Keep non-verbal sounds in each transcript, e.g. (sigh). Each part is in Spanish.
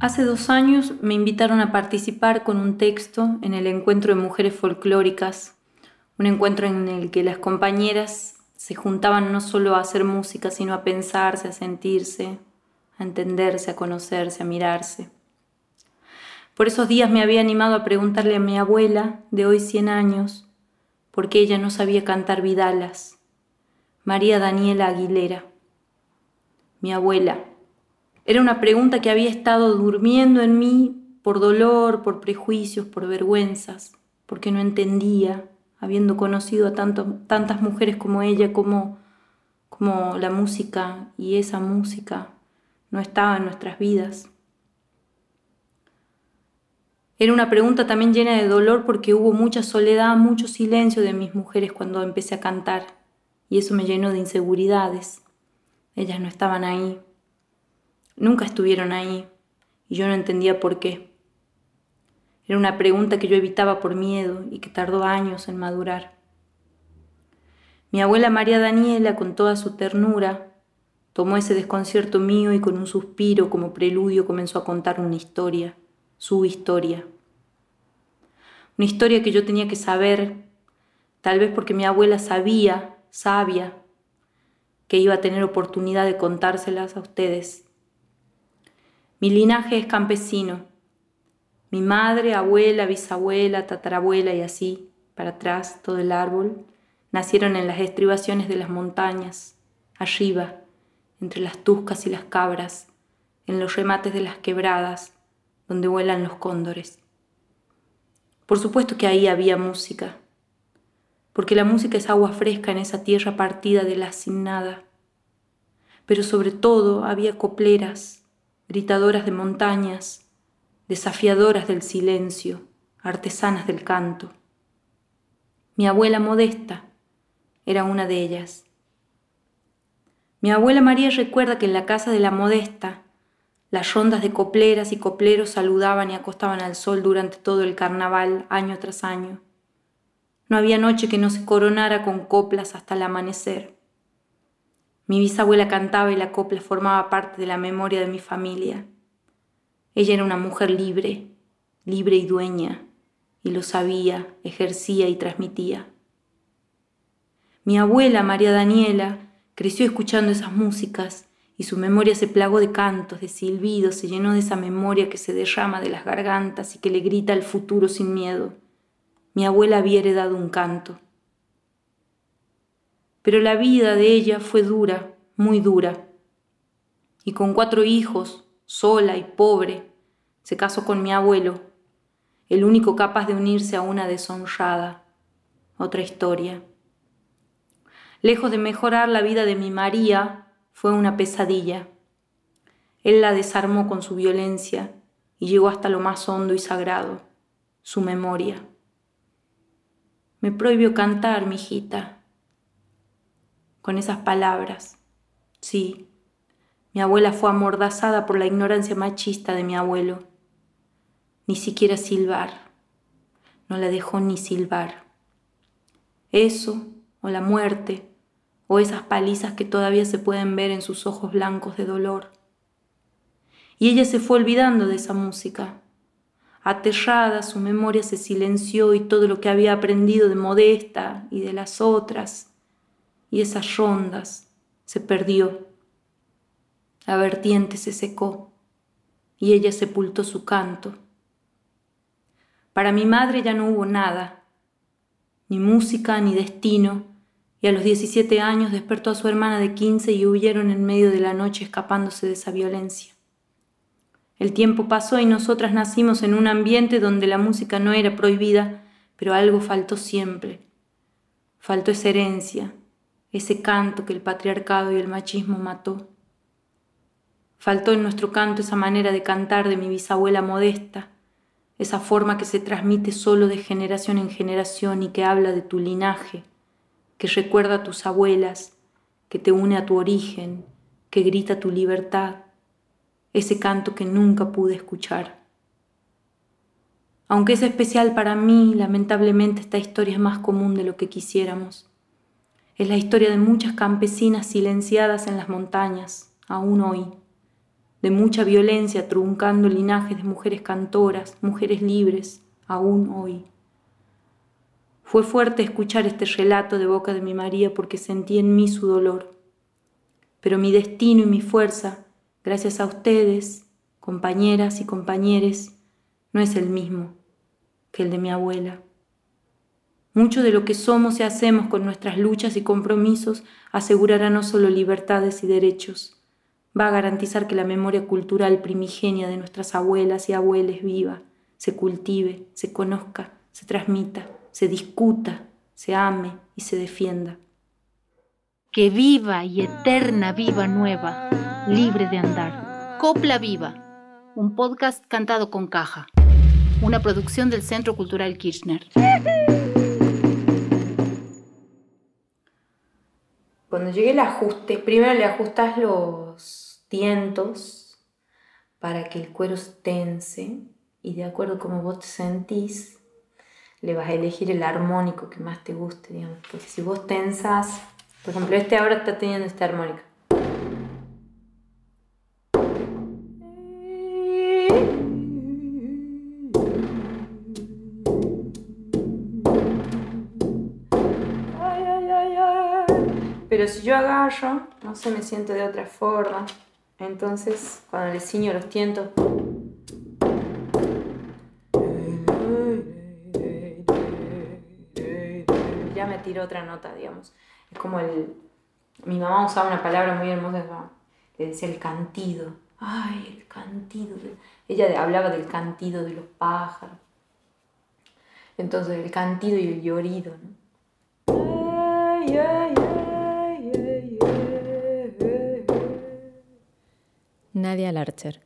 Hace dos años me invitaron a participar con un texto en el encuentro de mujeres folclóricas, un encuentro en el que las compañeras se juntaban no solo a hacer música, sino a pensarse, a sentirse, a entenderse, a conocerse, a mirarse. Por esos días me había animado a preguntarle a mi abuela, de hoy 100 años, por qué ella no sabía cantar vidalas. María Daniela Aguilera. Mi abuela. Era una pregunta que había estado durmiendo en mí por dolor, por prejuicios, por vergüenzas, porque no entendía, habiendo conocido a tantas mujeres como ella, como, la música y esa música no estaba en nuestras vidas. Era una pregunta también llena de dolor porque hubo mucha soledad, mucho silencio de mis mujeres cuando empecé a cantar y eso me llenó de inseguridades. Ellas no estaban ahí, nunca estuvieron ahí y yo no entendía por qué. Era una pregunta que yo evitaba por miedo y que tardó años en madurar. Mi abuela María Daniela, con toda su ternura, tomó ese desconcierto mío y con un suspiro como preludio comenzó a contar una historia su historia. Una historia que yo tenía que saber, tal vez porque mi abuela sabía, sabia, que iba a tener oportunidad de contárselas a ustedes. Mi linaje es campesino. Mi madre, abuela, bisabuela, tatarabuela y así, para atrás, todo el árbol, nacieron en las estribaciones de las montañas, arriba, entre las tuscas y las cabras, en los remates de las quebradas, donde vuelan los cóndores. Por supuesto que ahí había música, porque la música es agua fresca en esa tierra partida de la sin nada. Pero sobre todo había copleras, gritadoras de montañas, desafiadoras del silencio, artesanas del canto. Mi abuela modesta era una de ellas. Mi abuela María recuerda que en la casa de la modesta las rondas de copleras y copleros saludaban y acostaban al sol durante todo el carnaval, año tras año. No había noche que no se coronara con coplas hasta el amanecer. Mi bisabuela cantaba y la copla formaba parte de la memoria de mi familia. Ella era una mujer libre, libre y dueña, y lo sabía, ejercía y transmitía. Mi abuela, María Daniela, creció escuchando esas músicas y su memoria se plagó de cantos, de silbidos, se llenó de esa memoria que se derrama de las gargantas y que le grita al futuro sin miedo. Mi abuela había heredado un canto. Pero la vida de ella fue dura, muy dura. Y con cuatro hijos, sola y pobre, se casó con mi abuelo, el único capaz de unirse a una deshonrada. Otra historia. Lejos de mejorar la vida de mi María, fue una pesadilla. Él la desarmó con su violencia y llegó hasta lo más hondo y sagrado, su memoria. Me prohibió cantar, mi hijita, con esas palabras. Sí, mi abuela fue amordazada por la ignorancia machista de mi abuelo. Ni siquiera silbar. No la dejó ni silbar. Eso, o la muerte, o esas palizas que todavía se pueden ver en sus ojos blancos de dolor. Y ella se fue olvidando de esa música. Aterrada, su memoria se silenció y todo lo que había aprendido de Modesta y de las otras y esas rondas se perdió. La vertiente se secó y ella sepultó su canto. Para mi madre ya no hubo nada, ni música, ni destino, y a los 17 años despertó a su hermana de 15 y huyeron en medio de la noche escapándose de esa violencia. El tiempo pasó y nosotras nacimos en un ambiente donde la música no era prohibida, pero algo faltó siempre. Faltó esa herencia, ese canto que el patriarcado y el machismo mató. Faltó en nuestro canto esa manera de cantar de mi bisabuela modesta, esa forma que se transmite solo de generación en generación y que habla de tu linaje, que recuerda a tus abuelas, que te une a tu origen, que grita tu libertad, ese canto que nunca pude escuchar. Aunque es especial para mí, lamentablemente esta historia es más común de lo que quisiéramos. Es la historia de muchas campesinas silenciadas en las montañas, aún hoy. de mucha violencia truncando linajes de mujeres cantoras, mujeres libres, aún hoy. Fue fuerte escuchar este relato de boca de mi María porque sentí en mí su dolor. Pero mi destino y mi fuerza, gracias a ustedes, compañeras y compañeros, no es el mismo que el de mi abuela. Mucho de lo que somos y hacemos con nuestras luchas y compromisos asegurará no solo libertades y derechos, va a garantizar que la memoria cultural primigenia de nuestras abuelas y abuelos viva, se cultive, se conozca, se transmita, se discuta, se ame y se defienda. Que viva y eterna viva nueva, libre de andar. Copla Viva, un podcast cantado con caja, una producción del Centro Cultural Kirchner. Cuando llegue el ajuste, primero le ajustas los tientos para que el cuero se tense y de acuerdo a cómo vos te sentís, le vas a elegir el armónico que más te guste, digamos. Porque si vos tensas, por ejemplo, este ahora está teniendo este armónico. Yo agarro, no se me siento de otra forma. Entonces, cuando le ciño los tientos. Ya me tiro otra nota, digamos. Es como el. Mi mamá usaba una palabra muy hermosa, que decía el cantido. Ay, el cantido. Ella hablaba del cantido de los pájaros. Entonces, el cantido y el llorido, ¿no? Ay, ay, ay. Nadia Larcher,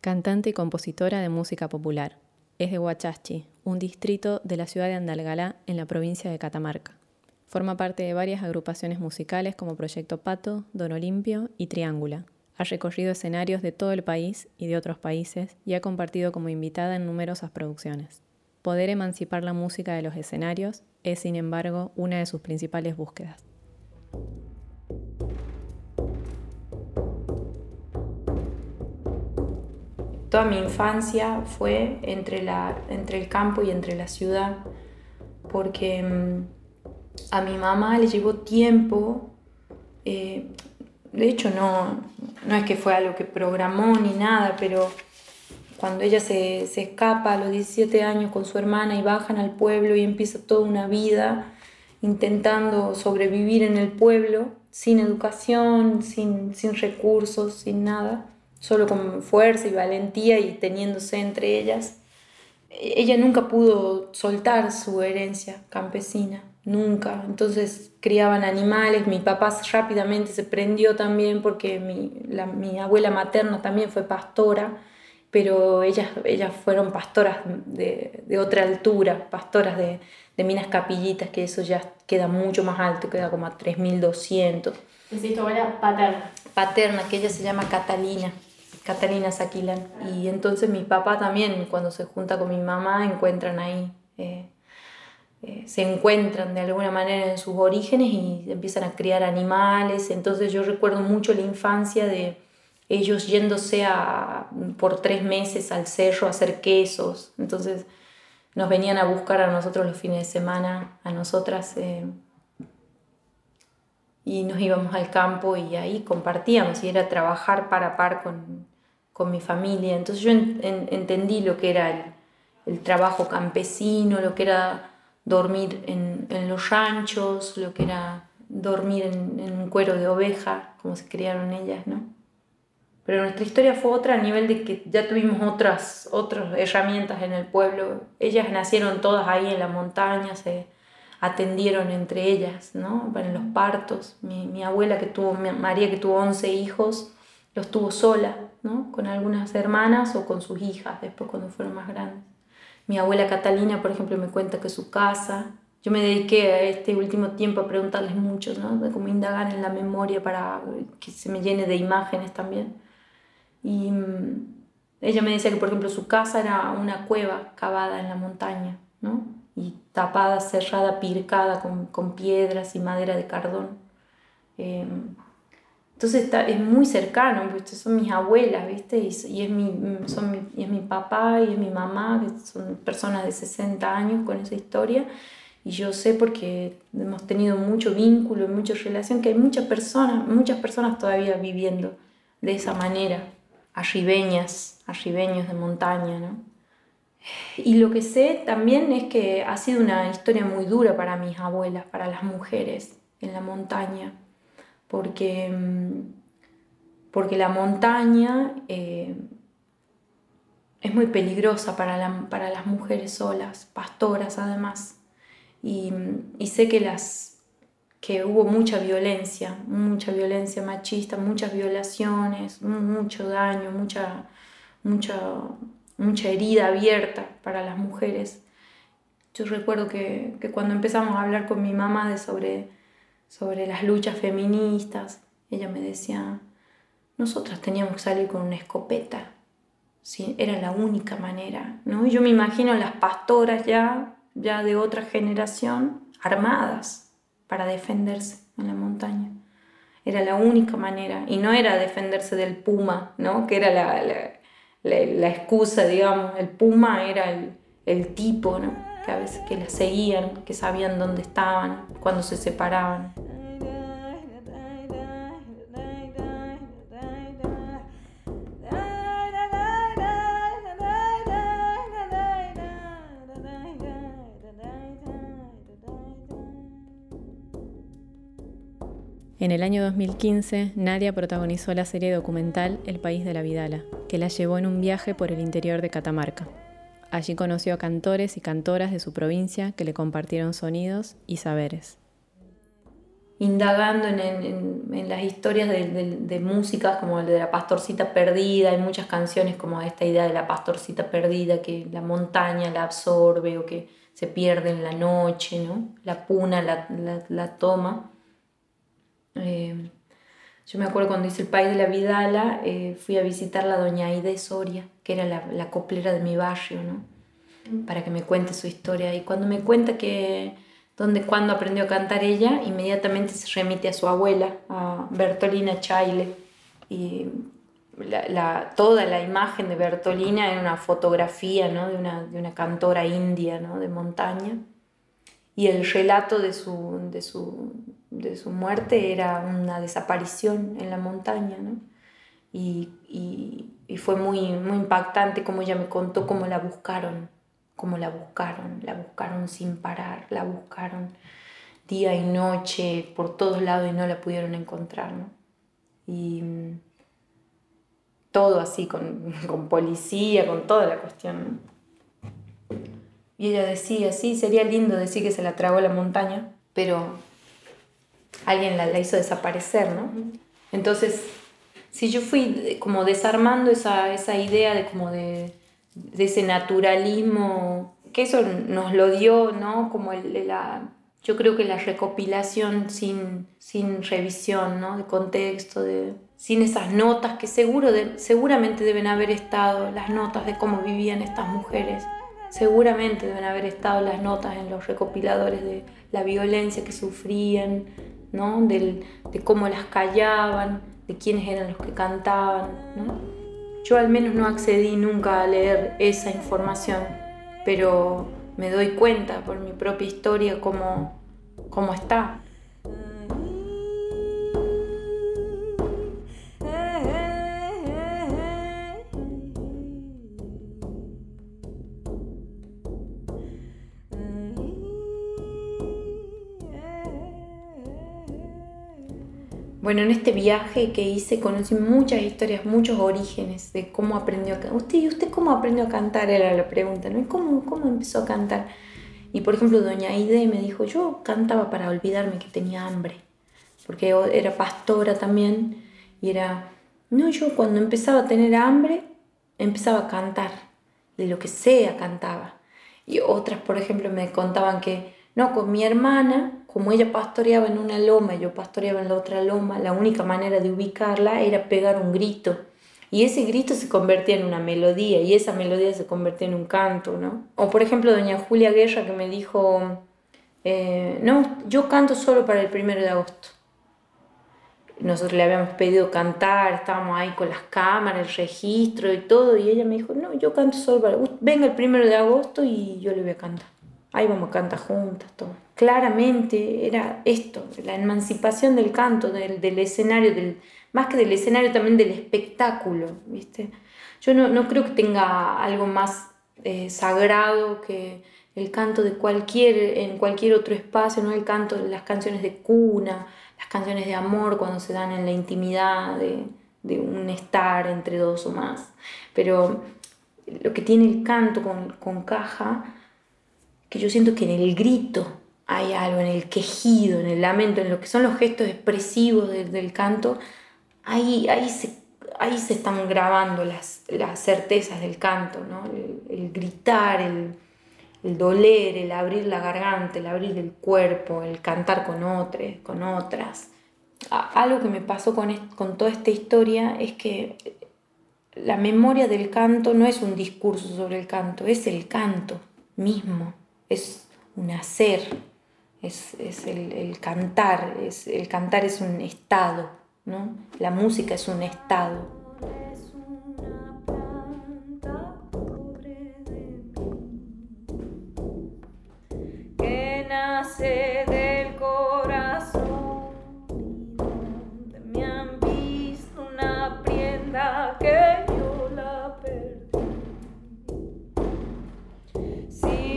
cantante y compositora de música popular. Es de Huachachi, un distrito de la ciudad de Andalgalá en la provincia de Catamarca. Forma parte de varias agrupaciones musicales como Proyecto Pato, Don Olimpio y Triángula. Ha recorrido escenarios de todo el país y de otros países y ha compartido como invitada en numerosas producciones. Poder emancipar la música de los escenarios es, sin embargo, una de sus principales búsquedas. Toda mi infancia fue entre, la, entre el campo y entre la ciudad, porque mm, a mi mamá le llevó tiempo, eh, de hecho no, no es que fue algo que programó ni nada, pero cuando ella se, se, escapa a los 17 años con su hermana y bajan al pueblo y empieza toda una vida intentando sobrevivir en el pueblo, sin educación, sin, sin recursos, sin nada solo con fuerza y valentía y teniéndose entre ellas. Ella nunca pudo soltar su herencia campesina, nunca. Entonces criaban animales, mi papá rápidamente se prendió también porque mi, abuela materna también fue pastora, pero ellas, ellas fueron pastoras de, otra altura, pastoras de, de, Minas Capillitas, que eso ya queda mucho más alto, queda como a 3200. ¿Es tu abuela paterna? Paterna, que ella se llama Catalina. Catalina Saquilan. Y entonces mi papá también, cuando se junta con mi mamá, encuentran ahí, eh, eh, se encuentran de alguna manera en sus orígenes y empiezan a criar animales. Entonces yo recuerdo mucho la infancia de ellos yéndose a, por tres meses al cerro a hacer quesos. Entonces nos venían a buscar a nosotros los fines de semana, a nosotras. Eh, y nos íbamos al campo y ahí compartíamos y era trabajar para par con, con mi familia. Entonces yo entendí lo que era el, trabajo campesino, lo que era dormir en, los ranchos, lo que era dormir en, un cuero de oveja, como se criaron ellas, ¿no? Pero nuestra historia fue otra a nivel de que ya tuvimos otras, otras herramientas en el pueblo. Ellas nacieron todas ahí en la montaña, se atendieron entre ellas, ¿no? En los partos. Mi, mi abuela que tuvo, María que tuvo 11 hijos, los tuvo sola, ¿no? con algunas hermanas o con sus hijas, después cuando fueron más grandes. Mi abuela Catalina, por ejemplo, me cuenta que su casa, yo me dediqué este último tiempo a preguntarles mucho, ¿no? de cómo indagar en la memoria para que se me llene de imágenes también. Y mm, ella me decía que, por ejemplo, su casa era una cueva cavada en la montaña, ¿no? y tapada, cerrada, pircada con, con piedras y madera de cardón. Eh, Entonces está, es muy cercano, son mis abuelas, ¿viste? Y, y es mi, son mi, y es mi papá y es mi mamá, que son personas de 60 años con esa historia. Y yo sé porque hemos tenido mucho vínculo y mucha relación que hay muchas personas, muchas personas todavía viviendo de esa manera, arribeñas, arribeños de montaña, ¿no? Y lo que sé también es que ha sido una historia muy dura para mis abuelas, para las mujeres en la montaña porque, porque la montaña eh, es muy peligrosa para, para, las mujeres solas, pastoras además. Y, y, sé que, las, que hubo mucha violencia, mucha violencia machista, muchas violaciones, mucho daño, mucha, mucha, mucha herida abierta para las mujeres. Yo recuerdo que, que cuando empezamos a hablar con mi mamá de sobre sobre las luchas feministas, ella me decía, nosotras teníamos que salir con una escopeta, ¿sí? era la única manera, ¿no? Yo me imagino las pastoras ya, ya de otra generación, armadas para defenderse en la montaña. Era la única manera, y no era defenderse del puma, ¿no? que era la, la, excusa, digamos, el puma era el, el tipo, ¿no? Que a veces que la seguían, que sabían dónde estaban, cuando se separaban. En el año 2015, Nadia protagonizó la serie documental El País de la Vidala, que la llevó en un viaje por el interior de Catamarca. Allí conoció a cantores y cantoras de su provincia que le compartieron sonidos y saberes. Indagando en, las historias de, de, músicas como el de la pastorcita perdida, hay muchas canciones como esta idea de la pastorcita perdida, que la montaña la absorbe o que se pierde en la noche, ¿no? la puna la, la, toma. Eh, yo me acuerdo cuando hice el país de la Vidala, eh, fui a visitar la doña Aide Soria, que era la, la, coplera de mi barrio, ¿no? Para que me cuente su historia. Y cuando me cuenta que, donde, cuando aprendió a cantar ella, inmediatamente se remite a su abuela, a Bertolina Chaile. Y la, toda la imagen de Bertolina era una fotografía, ¿no? De una, de una cantora india, ¿no? De montaña. Y el relato de su, de su, de su muerte era una desaparición en la montaña, ¿no? Y, y, fue muy, muy impactante como ella me contó cómo la buscaron, cómo la buscaron, la buscaron sin parar, la buscaron día y noche por todos lados y no la pudieron encontrar, ¿no? Y mm, todo así, con, (laughs) con policía, con toda la cuestión. Y ella decía, sí, sería lindo decir que se la tragó la montaña, pero alguien la, hizo desaparecer, ¿no? Entonces, si yo fui como desarmando esa, esa idea de como de, de, ese naturalismo, que eso nos lo dio, ¿no? Como el, la, yo creo que la recopilación sin, sin revisión, ¿no? De contexto, de, sin esas notas que seguro de, seguramente deben haber estado, las notas de cómo vivían estas mujeres. Seguramente deben haber estado las notas en los recopiladores de la violencia que sufrían, de cómo las callaban, de quiénes eran los que cantaban. Yo al menos no accedí nunca a leer esa información, pero me doy cuenta por mi propia historia cómo, cómo está. Bueno, en este viaje que hice conocí muchas historias, muchos orígenes de cómo aprendió a cantar. ¿Usted, ¿Usted cómo aprendió a cantar? Era la pregunta, ¿no? cómo, cómo empezó a cantar? Y por ejemplo, doña Aide me dijo, yo cantaba para olvidarme que tenía hambre, porque era pastora también, y era, no, yo cuando empezaba a tener hambre, empezaba a cantar, de lo que sea cantaba. Y otras, por ejemplo, me contaban que, no, con mi hermana como ella pastoreaba en una loma y yo pastoreaba en la otra loma, la única manera de ubicarla era pegar un grito. Y ese grito se convertía en una melodía y esa melodía se convertía en un canto, ¿no? O por ejemplo, doña Julia Guerra que me dijo, eh, no, yo canto solo para el primero de agosto. nosotros le habíamos pedido cantar, estábamos ahí con las cámaras, el registro y todo, y ella me dijo, no, yo canto solo para venga el primero de agosto y yo le voy a cantar. Ahí vamos a cantar juntas, todo. Claramente era esto, la emancipación del canto, del, escenario, más que del escenario también del espectáculo, ¿viste? Yo no, creo que tenga algo más eh, sagrado que el canto de cualquier, en cualquier otro espacio, no el canto de las canciones de cuna, las canciones de amor cuando se dan en la intimidad de, de un estar entre dos o más. Pero lo que tiene el canto con caja, que yo siento que en el grito hay algo, en el quejido, en el lamento, en lo que son los gestos expresivos del canto, ahí, ahí, se, ahí se están grabando las, las certezas del canto, ¿no? el, gritar, el, el, doler, el abrir la garganta, el abrir el cuerpo, el cantar con otros, con otras. Algo que me pasó con, con toda esta historia es que la memoria del canto no es un discurso sobre el canto, es el canto mismo, es un hacer, es, es el, el, cantar, es, el cantar es un estado, ¿no? La música es un estado.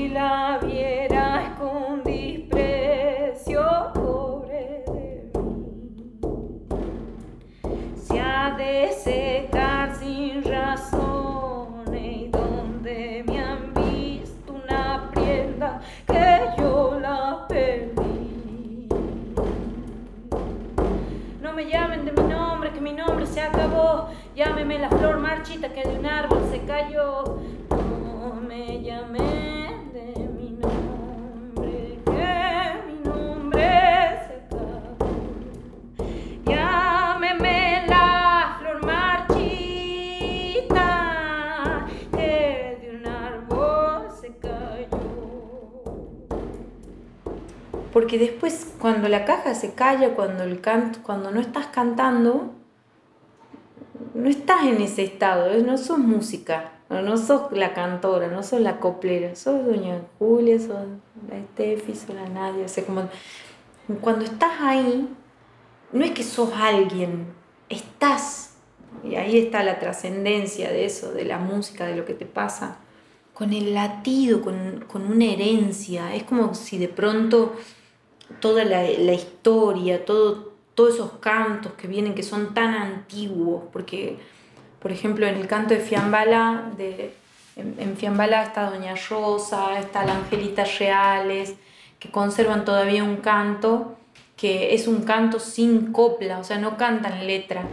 La viera con desprecio, pobre de mí, se ha de secar sin razón y donde me han visto una prenda que yo la perdí. No me llamen de mi nombre, que mi nombre se acabó. Llámeme la flor marchita que de un árbol se cayó. Porque después cuando la caja se calla, cuando, el canto, cuando no estás cantando, no estás en ese estado, ¿eh? no sos música, no, sos la cantora, no sos la coplera, sos doña Julia, sos la Estefi, sos la Nadia, o como cuando estás ahí, no es que sos alguien, estás, y ahí está la trascendencia de eso, de la música, de lo que te pasa, con el latido, con, con una herencia, es como si de pronto toda la, la historia, todo, todos esos cantos que vienen, que son tan antiguos, porque, por ejemplo, en el canto de Fiambala, de, en, en Fiambala está Doña Rosa, está la Angelita Reales, que conservan todavía un canto que es un canto sin copla, o sea, no cantan letra.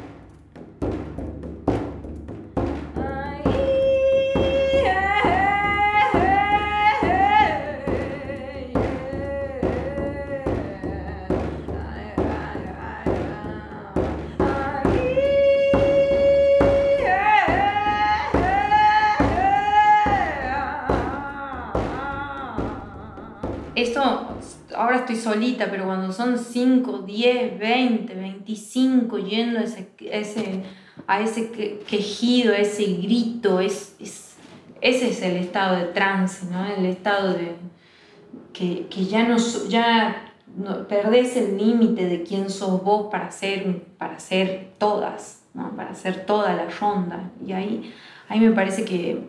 Ahora estoy solita, pero cuando son 5, 10, 20, 25 yendo ese, ese, a ese que- quejido, a ese grito, es, es- ese es el estado de trance, ¿no? El estado de que, que ya no ya no, perdés el límite de quién sos vos para ser, para ser todas, ¿no? Para ser toda la ronda. Y ahí, ahí me parece que,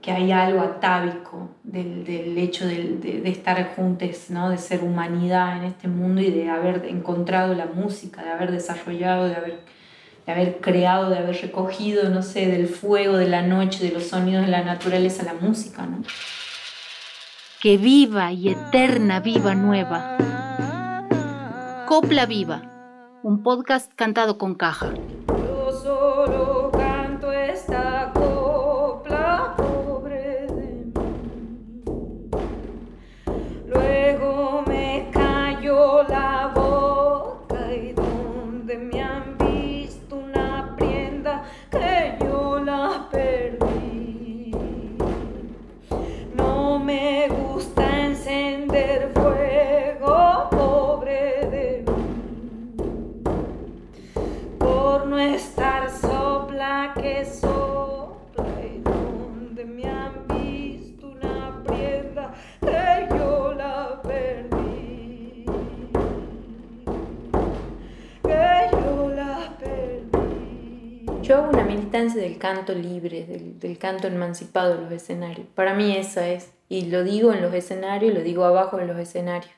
que hay algo atávico del, del hecho de, de estar juntos, ¿no? de ser humanidad en este mundo y de haber encontrado la música, de haber desarrollado, de haber, de haber creado, de haber recogido, no sé, del fuego, de la noche, de los sonidos de la naturaleza, la música. ¿no? Que viva y eterna viva nueva. Copla Viva, un podcast cantado con caja. Yo solo canto libre, del, canto emancipado en los escenarios. Para mí esa es, y lo digo en los escenarios, lo digo abajo en los escenarios.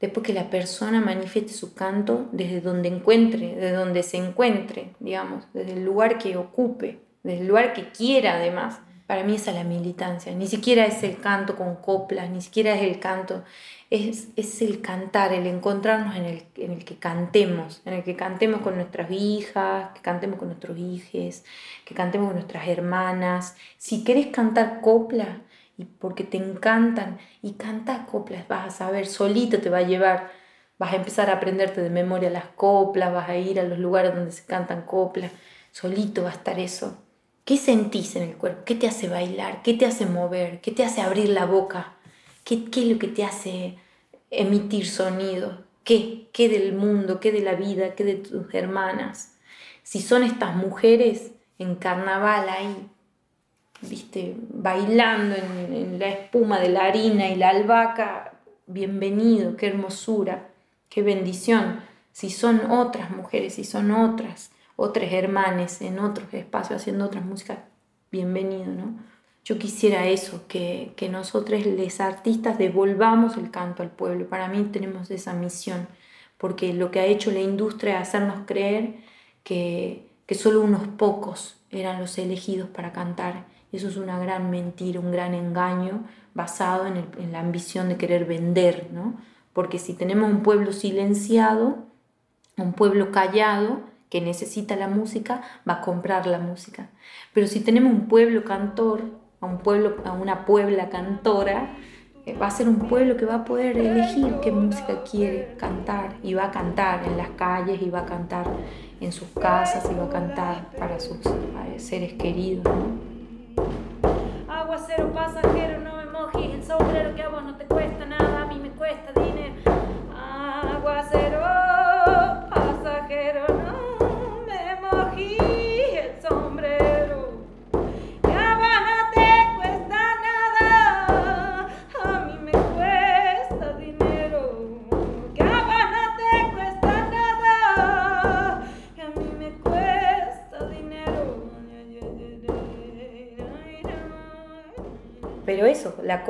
Después que la persona manifieste su canto desde donde encuentre, desde donde se encuentre, digamos, desde el lugar que ocupe, desde el lugar que quiera además. Para mí esa es la militancia. Ni siquiera es el canto con coplas, ni siquiera es el canto, es, es el cantar, el encontrarnos en el, en el que cantemos, en el que cantemos con nuestras hijas, que cantemos con nuestros hijos, que cantemos con nuestras hermanas. Si querés cantar copla, y porque te encantan y canta coplas, vas a saber, solito te va a llevar, vas a empezar a aprenderte de memoria las coplas, vas a ir a los lugares donde se cantan coplas, solito va a estar eso. ¿Qué sentís en el cuerpo? ¿Qué te hace bailar? ¿Qué te hace mover? ¿Qué te hace abrir la boca? ¿Qué, qué es lo que te hace emitir sonido? ¿Qué? ¿Qué del mundo? ¿Qué de la vida? ¿Qué de tus hermanas? Si son estas mujeres en carnaval ahí viste, bailando en, la espuma de la harina y la albahaca, bienvenido, qué hermosura, qué bendición. Si son otras mujeres, si son otras, otras hermanas en otros espacios haciendo otras músicas, bienvenido, ¿no? Yo quisiera eso, que, que nosotros, les artistas, devolvamos el canto al pueblo. Para mí tenemos esa misión, porque lo que ha hecho la industria es hacernos creer que, que solo unos pocos eran los elegidos para cantar eso es una gran mentira, un gran engaño basado en, la ambición de querer vender, ¿no? Porque si tenemos un pueblo silenciado, un pueblo callado, que necesita la música, va a comprar la música. Pero si tenemos un pueblo cantor, a, un pueblo, a una puebla cantora, eh, va a ser un pueblo que va a poder elegir qué música quiere cantar y va a cantar en las calles y va a cantar en sus casas y va a cantar para sus eh, seres queridos. Aguacero pasajero, no me mojes el sombrero que a vos no te cuesta nada, a mí me cuesta dinero. Aguacero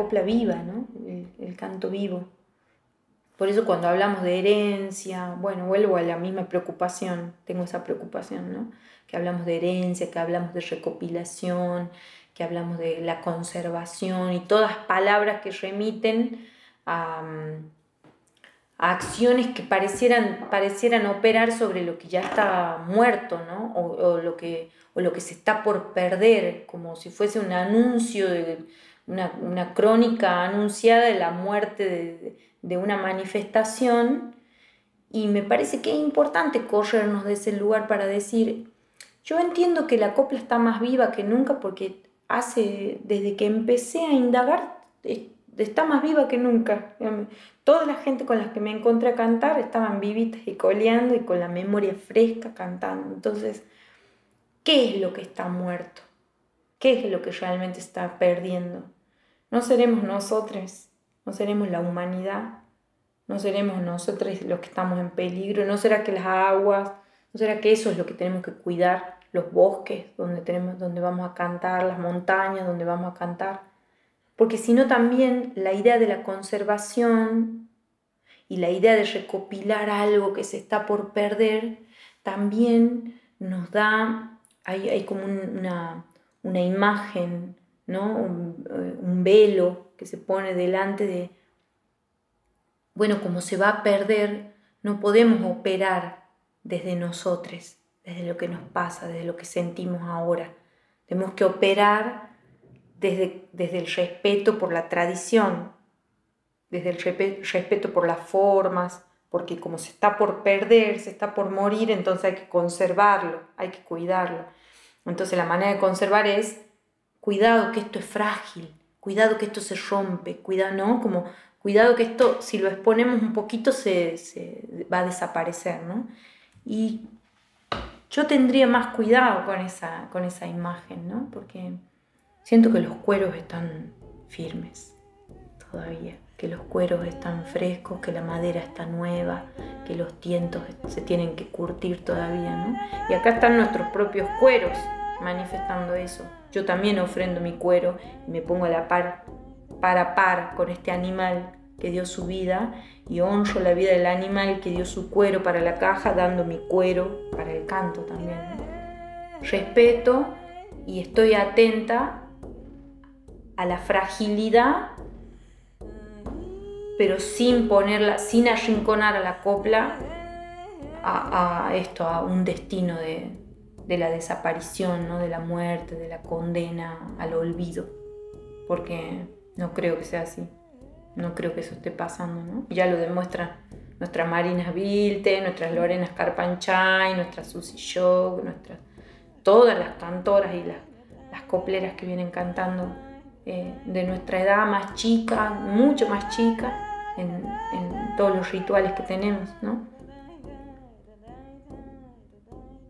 copla viva, ¿no? el, canto vivo. Por eso cuando hablamos de herencia, bueno, vuelvo a la misma preocupación, tengo esa preocupación, ¿no? Que hablamos de herencia, que hablamos de recopilación, que hablamos de la conservación y todas palabras que remiten a, acciones que parecieran, parecieran operar sobre lo que ya está muerto, ¿no? O, o, lo que, o lo que se está por perder, como si fuese un anuncio de una, crónica anunciada de la muerte de, una manifestación y me parece que es importante corrernos de ese lugar para decir, yo entiendo que la copla está más viva que nunca porque hace, desde que empecé a indagar, está más viva que nunca. Toda la gente con la que me encontré a cantar estaban vivitas y coleando y con la memoria fresca cantando. Entonces, ¿qué es lo que está muerto? ¿Qué es lo que realmente está perdiendo? No seremos nosotros, no seremos la humanidad, no seremos nosotros los que estamos en peligro, no será que las aguas, no será que eso es lo que tenemos que cuidar, los bosques donde, tenemos, donde vamos a cantar, las montañas donde vamos a cantar. Porque si no también la idea de la conservación y la idea de recopilar algo que se está por perder, también nos da, hay, hay como una, una imagen ¿no? Eh, un, velo que se pone delante de, bueno, como se va a perder, no podemos operar desde nosotros, desde lo que nos pasa, desde lo que sentimos ahora. Tenemos que operar desde, desde el respeto por la tradición, desde el respeto por las formas, porque como se está por perder, se está por morir, entonces hay que conservarlo, hay que cuidarlo. Entonces la manera de conservar es cuidado que esto es frágil, cuidado que esto se rompe, cuidado, ¿no? Como cuidado que esto, si lo exponemos un poquito, se, va a desaparecer, ¿no? Y yo tendría más cuidado con esa, con esa imagen, ¿no? Porque siento que los cueros están firmes todavía, que los cueros están frescos, que la madera está nueva, que los tientos se tienen que curtir todavía, ¿no? Y acá están nuestros propios cueros, manifestando eso. Yo también ofrendo mi cuero y me pongo a la par, par par con este animal que dio su vida y honro la vida del animal que dio su cuero para la caja, dando mi cuero para el canto también. Respeto y estoy atenta a la fragilidad, pero sin ponerla, sin arrinconar a la copla a, esto, a un destino de, la desaparición, ¿no? de la muerte, de la condena al olvido, porque no creo que sea así. No creo que eso esté pasando, ¿no? Ya lo demuestran nuestras Marinas Vilte, nuestras Lorenas Carpanchay, nuestras Susi Show, nuestras, todas las cantoras y las, las copleras que vienen cantando eh, de nuestra edad más chica, mucho más chica, en, en todos los rituales que tenemos, ¿no?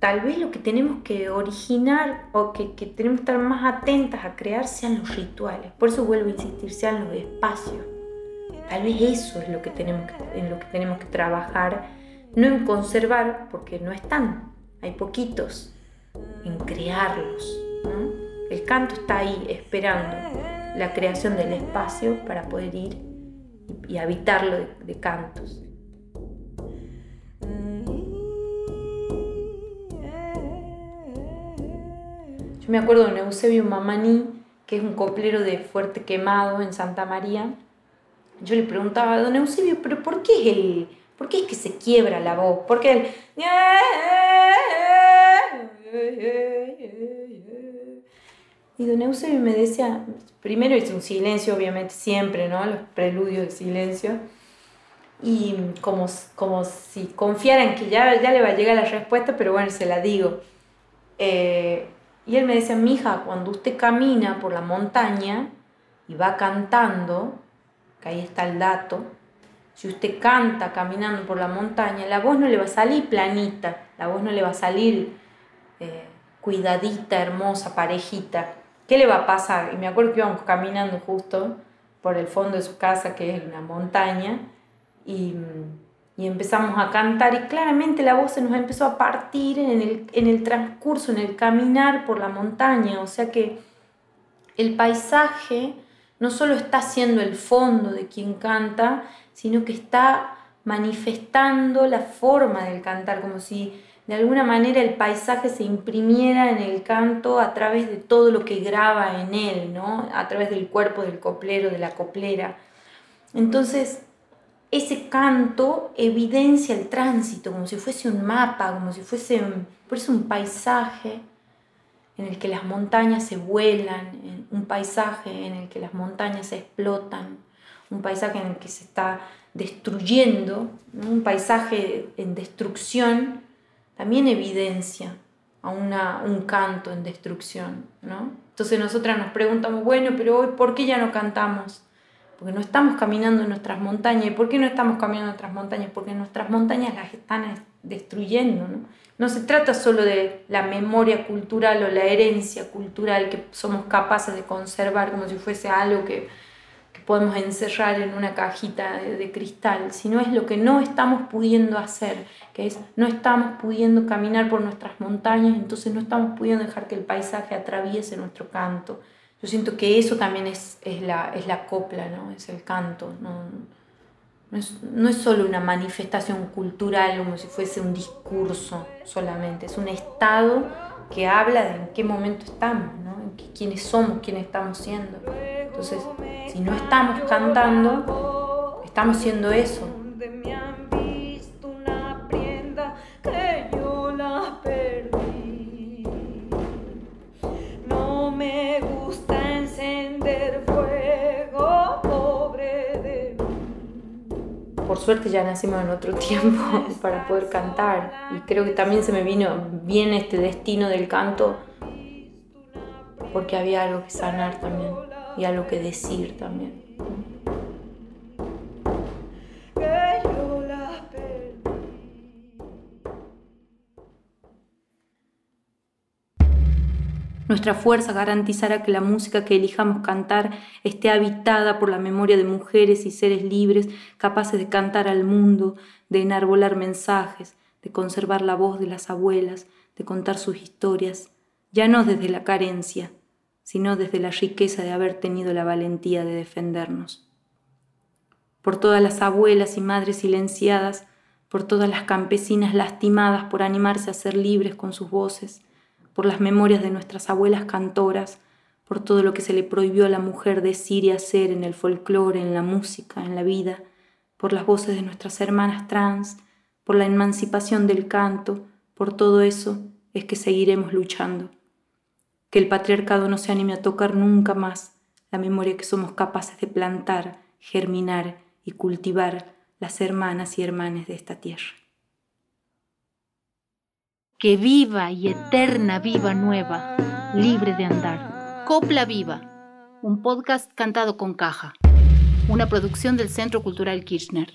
Tal vez lo que tenemos que originar o que, tenemos que estar más atentas a crear sean los rituales. Por eso vuelvo a insistir, sean los espacios. Tal vez eso es lo que tenemos en lo que tenemos que trabajar, no en conservar, porque no están, hay poquitos, en crearlos. El canto está ahí esperando la creación del espacio para poder ir y, habitarlo de, cantos. Yo me acuerdo de Eusebio Mamani, que es un coplero de Fuerte Quemado en Santa María, yo le preguntaba don Eusebio, pero ¿por qué es el, por qué es que se quiebra la voz? Porque el y don Eusebio me decía, primero es un silencio, obviamente, siempre, ¿no? Los preludios de silencio. Y como, como si confiaran que ya, ya le va a llegar la respuesta, pero bueno, se la digo. Eh, y él me decía, mija, cuando usted camina por la montaña y va cantando, ahí está el dato, si usted canta caminando por la montaña, la voz no le va a salir planita, la voz no le va a salir eh, cuidadita, hermosa, parejita. ¿Qué le va a pasar? Y me acuerdo que íbamos caminando justo por el fondo de su casa, que es una montaña, y, y empezamos a cantar y claramente la voz se nos empezó a partir en el, en el transcurso, en el caminar por la montaña, o sea que el paisaje no solo está siendo el fondo de quien canta, sino que está manifestando la forma del cantar, como si de alguna manera el paisaje se imprimiera en el canto a través de todo lo que graba en él, ¿no? a través del cuerpo del coplero, de la coplera. Entonces, ese canto evidencia el tránsito, como si fuese un mapa, como si fuese por eso un paisaje en el que las montañas se vuelan, un paisaje en el que las montañas se explotan, un paisaje en el que se está destruyendo, un paisaje en destrucción, también evidencia a una, un canto en destrucción. ¿no? Entonces nosotras nos preguntamos, bueno, pero hoy, ¿por qué ya no cantamos? Porque no estamos caminando en nuestras montañas. ¿Y por qué no estamos caminando en nuestras montañas? Porque nuestras montañas las están destruyendo. ¿no? No se trata solo de la memoria cultural o la herencia cultural que somos capaces de conservar como si fuese algo que, podemos encerrar en una cajita de, cristal, sino es lo que no estamos pudiendo hacer, que es no estamos pudiendo caminar por nuestras montañas, entonces no estamos pudiendo dejar que el paisaje atraviese nuestro canto. Yo siento que eso también es, es, la, es la copla, ¿no? es el canto. ¿no? No es, solo una manifestación cultural como si fuese un discurso solamente, es un estado que habla de en qué momento estamos, ¿no? en qué, quiénes somos, quiénes estamos siendo. Entonces, si no estamos cantando, estamos siendo eso. Suerte ya nacimos en otro (laughs) tiempo para poder cantar y creo que también se me vino bien este destino del canto porque había algo que sanar también y algo que decir también. Nuestra fuerza garantizará que la música que elijamos cantar esté habitada por la memoria de mujeres y seres libres capaces de cantar al mundo, de enarbolar mensajes, de conservar la voz de las abuelas, de contar sus historias, ya no desde la carencia, sino desde la riqueza de haber tenido la valentía de defendernos. Por todas las abuelas y madres silenciadas, por todas las campesinas lastimadas por animarse a ser libres con sus voces, por las memorias de nuestras abuelas cantoras, por todo lo que se le prohibió a la mujer decir y hacer en el folclore, en la música, en la vida, por las voces de nuestras hermanas trans, por la emancipación del canto, por todo eso es que seguiremos luchando. Que el patriarcado no se anime a tocar nunca más la memoria que somos capaces de plantar, germinar y cultivar las hermanas y hermanes de esta tierra. Que viva y eterna viva nueva, libre de andar. Copla Viva, un podcast cantado con caja, una producción del Centro Cultural Kirchner.